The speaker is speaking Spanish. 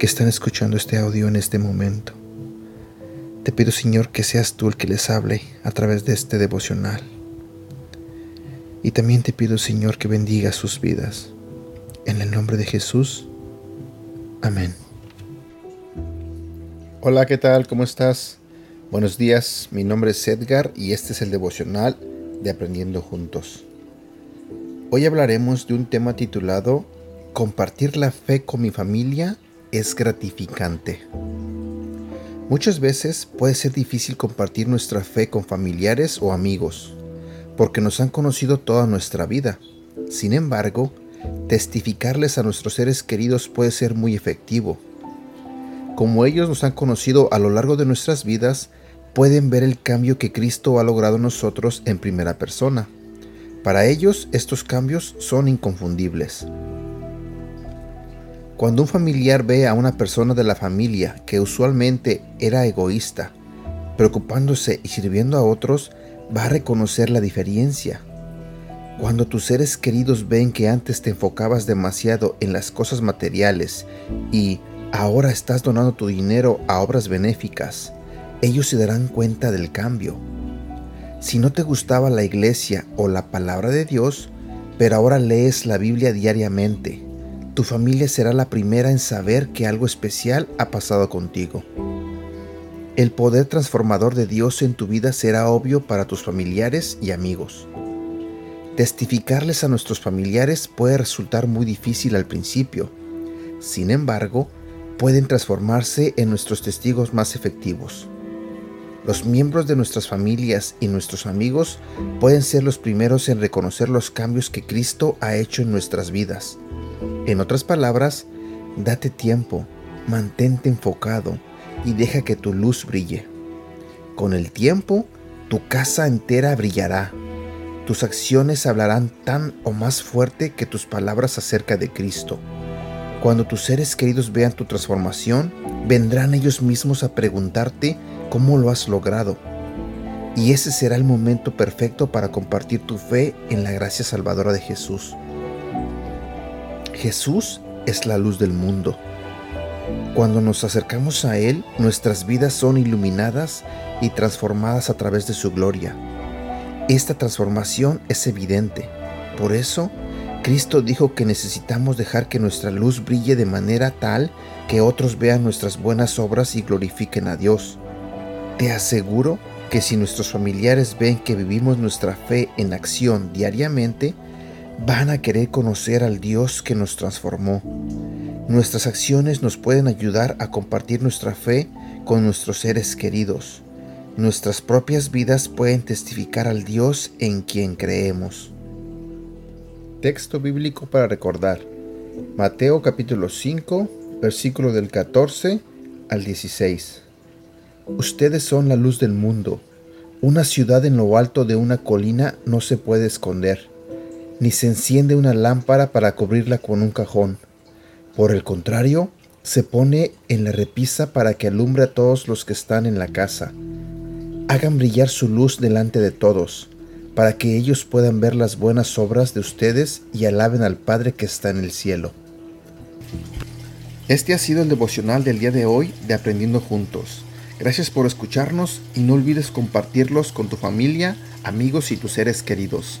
que están escuchando este audio en este momento. Te pido, Señor, que seas tú el que les hable a través de este devocional. Y también te pido, Señor, que bendiga sus vidas. En el nombre de Jesús. Amén. Hola, ¿qué tal? ¿Cómo estás? Buenos días, mi nombre es Edgar y este es el devocional de Aprendiendo Juntos. Hoy hablaremos de un tema titulado Compartir la fe con mi familia es gratificante. Muchas veces puede ser difícil compartir nuestra fe con familiares o amigos, porque nos han conocido toda nuestra vida. Sin embargo, testificarles a nuestros seres queridos puede ser muy efectivo como ellos nos han conocido a lo largo de nuestras vidas, pueden ver el cambio que Cristo ha logrado en nosotros en primera persona. Para ellos estos cambios son inconfundibles. Cuando un familiar ve a una persona de la familia que usualmente era egoísta, preocupándose y sirviendo a otros, va a reconocer la diferencia. Cuando tus seres queridos ven que antes te enfocabas demasiado en las cosas materiales y ahora estás donando tu dinero a obras benéficas, ellos se darán cuenta del cambio. Si no te gustaba la iglesia o la palabra de Dios, pero ahora lees la Biblia diariamente, tu familia será la primera en saber que algo especial ha pasado contigo. El poder transformador de Dios en tu vida será obvio para tus familiares y amigos. Testificarles a nuestros familiares puede resultar muy difícil al principio. Sin embargo, pueden transformarse en nuestros testigos más efectivos. Los miembros de nuestras familias y nuestros amigos pueden ser los primeros en reconocer los cambios que Cristo ha hecho en nuestras vidas. En otras palabras, date tiempo, mantente enfocado y deja que tu luz brille. Con el tiempo, tu casa entera brillará. Tus acciones hablarán tan o más fuerte que tus palabras acerca de Cristo. Cuando tus seres queridos vean tu transformación, vendrán ellos mismos a preguntarte cómo lo has logrado. Y ese será el momento perfecto para compartir tu fe en la gracia salvadora de Jesús. Jesús es la luz del mundo. Cuando nos acercamos a Él, nuestras vidas son iluminadas y transformadas a través de su gloria. Esta transformación es evidente. Por eso, Cristo dijo que necesitamos dejar que nuestra luz brille de manera tal que otros vean nuestras buenas obras y glorifiquen a Dios. Te aseguro que si nuestros familiares ven que vivimos nuestra fe en acción diariamente, van a querer conocer al Dios que nos transformó. Nuestras acciones nos pueden ayudar a compartir nuestra fe con nuestros seres queridos. Nuestras propias vidas pueden testificar al Dios en quien creemos. Texto bíblico para recordar. Mateo capítulo 5, versículo del 14 al 16. Ustedes son la luz del mundo. Una ciudad en lo alto de una colina no se puede esconder, ni se enciende una lámpara para cubrirla con un cajón. Por el contrario, se pone en la repisa para que alumbre a todos los que están en la casa. Hagan brillar su luz delante de todos para que ellos puedan ver las buenas obras de ustedes y alaben al Padre que está en el cielo. Este ha sido el devocional del día de hoy de Aprendiendo Juntos. Gracias por escucharnos y no olvides compartirlos con tu familia, amigos y tus seres queridos.